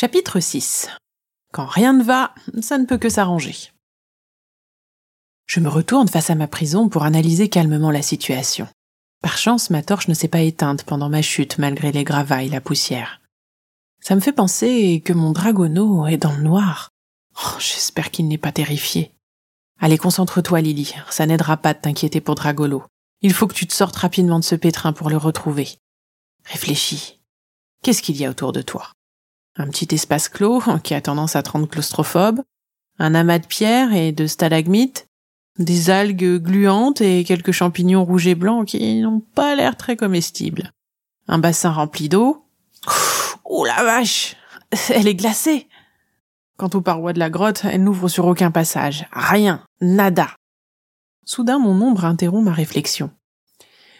Chapitre 6 Quand rien ne va, ça ne peut que s'arranger. Je me retourne face à ma prison pour analyser calmement la situation. Par chance, ma torche ne s'est pas éteinte pendant ma chute malgré les gravats et la poussière. Ça me fait penser que mon dragono est dans le noir. Oh, J'espère qu'il n'est pas terrifié. Allez, concentre-toi, Lily. Ça n'aidera pas de t'inquiéter pour Dragolo. Il faut que tu te sortes rapidement de ce pétrin pour le retrouver. Réfléchis. Qu'est-ce qu'il y a autour de toi? Un petit espace clos qui a tendance à te rendre claustrophobe, un amas de pierres et de stalagmites, des algues gluantes et quelques champignons rouges et blancs qui n'ont pas l'air très comestibles. Un bassin rempli d'eau. Oh la vache Elle est glacée Quant aux parois de la grotte, elles n'ouvrent sur aucun passage. Rien. Nada. Soudain, mon ombre interrompt ma réflexion.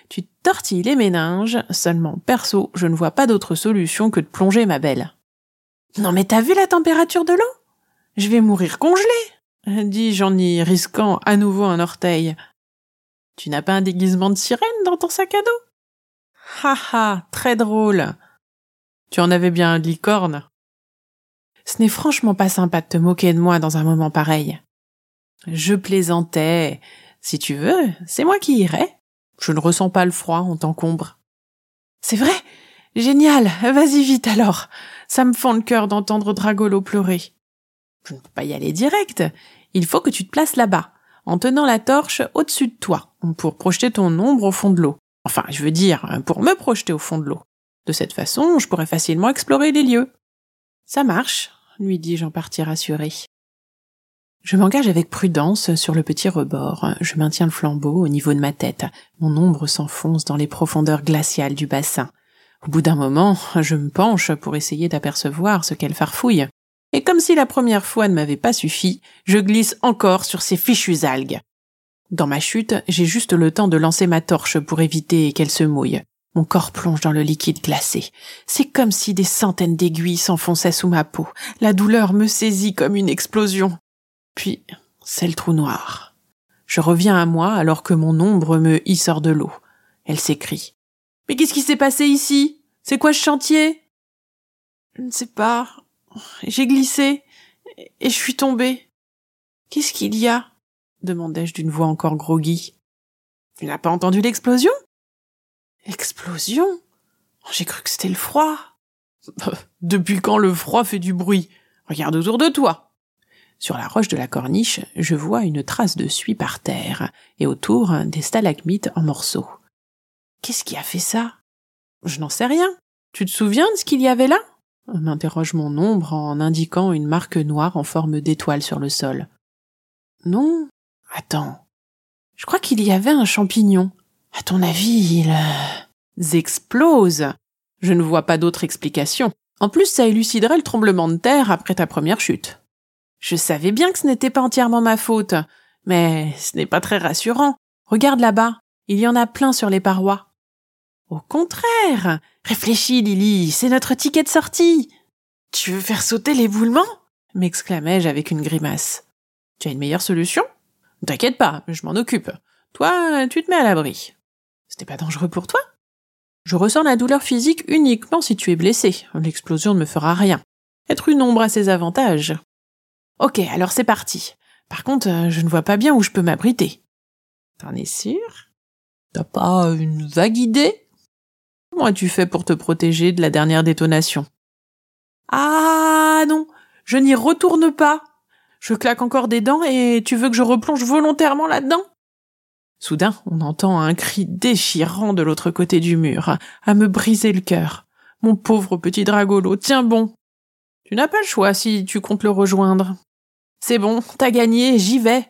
Tu tortilles les méninges, seulement perso, je ne vois pas d'autre solution que de plonger ma belle. Non mais t'as vu la température de l'eau? Je vais mourir congelée, dis-je en y risquant à nouveau un orteil. Tu n'as pas un déguisement de sirène dans ton sac à dos? Ha ha, très drôle. Tu en avais bien un licorne. Ce n'est franchement pas sympa de te moquer de moi dans un moment pareil. Je plaisantais. Si tu veux, c'est moi qui irai. Je ne ressens pas le froid, on t'encombre. C'est vrai? Génial. Vas-y vite alors. Ça me fend le cœur d'entendre Dragolo pleurer. Je ne peux pas y aller direct. Il faut que tu te places là-bas, en tenant la torche au-dessus de toi, pour projeter ton ombre au fond de l'eau. Enfin, je veux dire, pour me projeter au fond de l'eau. De cette façon, je pourrais facilement explorer les lieux. Ça marche, lui dis-je en partie rassuré. Je m'engage avec prudence sur le petit rebord. Je maintiens le flambeau au niveau de ma tête. Mon ombre s'enfonce dans les profondeurs glaciales du bassin. Au bout d'un moment, je me penche pour essayer d'apercevoir ce qu'elle farfouille. Et comme si la première fois ne m'avait pas suffi, je glisse encore sur ces fichues algues. Dans ma chute, j'ai juste le temps de lancer ma torche pour éviter qu'elle se mouille. Mon corps plonge dans le liquide glacé. C'est comme si des centaines d'aiguilles s'enfonçaient sous ma peau. La douleur me saisit comme une explosion. Puis, c'est le trou noir. Je reviens à moi alors que mon ombre me hisse hors de l'eau. Elle s'écrie. Mais qu'est-ce qui s'est passé ici? C'est quoi ce chantier? Je ne sais pas. J'ai glissé et je suis tombée. Qu'est-ce qu'il y a? demandai-je d'une voix encore groggy. Tu n'as pas entendu l'explosion? Explosion? J'ai cru que c'était le froid. Depuis quand le froid fait du bruit? Regarde autour de toi. Sur la roche de la corniche, je vois une trace de suie par terre, et autour des stalagmites en morceaux. Qu'est-ce qui a fait ça? Je n'en sais rien. Tu te souviens de ce qu'il y avait là? M'interroge mon ombre en indiquant une marque noire en forme d'étoile sur le sol. Non. Attends. Je crois qu'il y avait un champignon. À ton avis, il explose. Je ne vois pas d'autre explication. En plus, ça éluciderait le tremblement de terre après ta première chute. Je savais bien que ce n'était pas entièrement ma faute, mais ce n'est pas très rassurant. Regarde là-bas, il y en a plein sur les parois. Au contraire, réfléchis, Lily, c'est notre ticket de sortie. Tu veux faire sauter l'éboulement m'exclamai-je avec une grimace. Tu as une meilleure solution? T'inquiète pas, je m'en occupe. Toi, tu te mets à l'abri. C'était pas dangereux pour toi? Je ressens la douleur physique uniquement si tu es blessé. L'explosion ne me fera rien. Être une ombre a ses avantages. Ok, alors c'est parti. Par contre, euh, je ne vois pas bien où je peux m'abriter. T'en es sûr? T'as pas une vague idée? Comment as-tu fait pour te protéger de la dernière détonation? Ah non, je n'y retourne pas. Je claque encore des dents et tu veux que je replonge volontairement là-dedans? Soudain, on entend un cri déchirant de l'autre côté du mur, à me briser le cœur. Mon pauvre petit dragolo, tiens bon. Tu n'as pas le choix si tu comptes le rejoindre. C'est bon, t'as gagné, j'y vais.